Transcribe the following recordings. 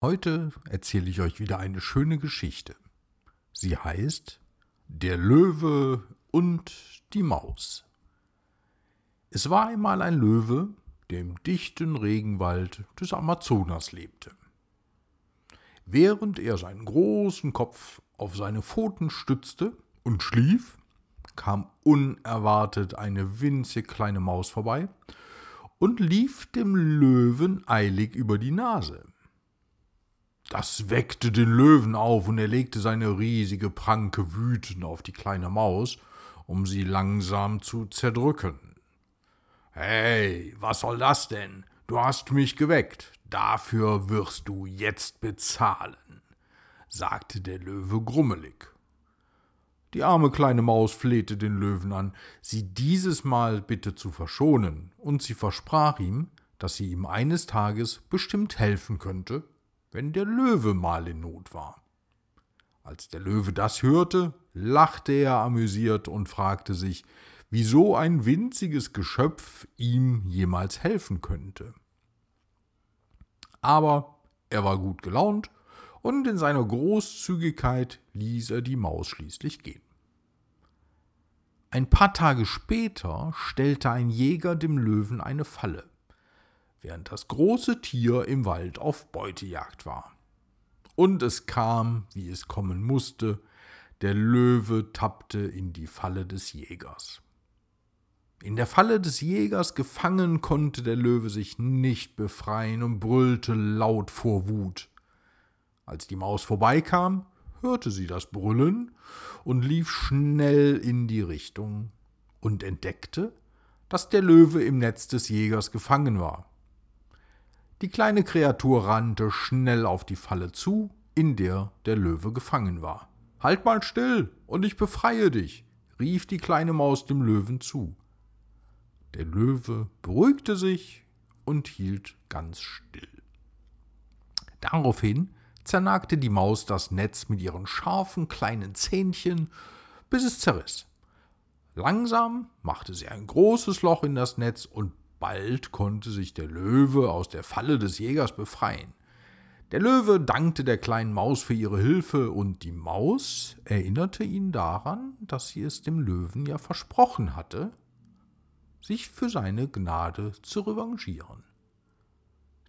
Heute erzähle ich euch wieder eine schöne Geschichte. Sie heißt Der Löwe und die Maus. Es war einmal ein Löwe, der im dichten Regenwald des Amazonas lebte. Während er seinen großen Kopf auf seine Pfoten stützte und schlief, kam unerwartet eine winzig kleine Maus vorbei und lief dem Löwen eilig über die Nase. Das weckte den Löwen auf, und er legte seine riesige Pranke wütend auf die kleine Maus, um sie langsam zu zerdrücken. Hey, was soll das denn? Du hast mich geweckt, dafür wirst du jetzt bezahlen, sagte der Löwe grummelig. Die arme kleine Maus flehte den Löwen an, sie dieses Mal bitte zu verschonen, und sie versprach ihm, dass sie ihm eines Tages bestimmt helfen könnte, wenn der Löwe mal in Not war. Als der Löwe das hörte, lachte er amüsiert und fragte sich, wieso ein winziges Geschöpf ihm jemals helfen könnte. Aber er war gut gelaunt und in seiner Großzügigkeit ließ er die Maus schließlich gehen. Ein paar Tage später stellte ein Jäger dem Löwen eine Falle während das große Tier im Wald auf Beutejagd war. Und es kam, wie es kommen musste, der Löwe tappte in die Falle des Jägers. In der Falle des Jägers gefangen konnte der Löwe sich nicht befreien und brüllte laut vor Wut. Als die Maus vorbeikam, hörte sie das Brüllen und lief schnell in die Richtung und entdeckte, dass der Löwe im Netz des Jägers gefangen war. Die kleine Kreatur rannte schnell auf die Falle zu, in der der Löwe gefangen war. Halt mal still, und ich befreie dich, rief die kleine Maus dem Löwen zu. Der Löwe beruhigte sich und hielt ganz still. Daraufhin zernagte die Maus das Netz mit ihren scharfen kleinen Zähnchen, bis es zerriss. Langsam machte sie ein großes Loch in das Netz und Bald konnte sich der Löwe aus der Falle des Jägers befreien. Der Löwe dankte der kleinen Maus für ihre Hilfe, und die Maus erinnerte ihn daran, dass sie es dem Löwen ja versprochen hatte, sich für seine Gnade zu revanchieren.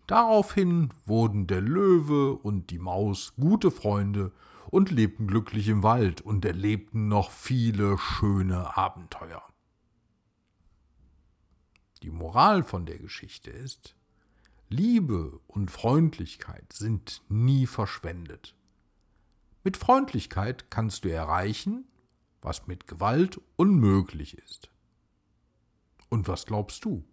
Daraufhin wurden der Löwe und die Maus gute Freunde und lebten glücklich im Wald und erlebten noch viele schöne Abenteuer. Die Moral von der Geschichte ist, Liebe und Freundlichkeit sind nie verschwendet. Mit Freundlichkeit kannst du erreichen, was mit Gewalt unmöglich ist. Und was glaubst du?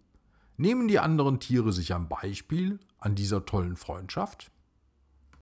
Nehmen die anderen Tiere sich ein Beispiel an dieser tollen Freundschaft?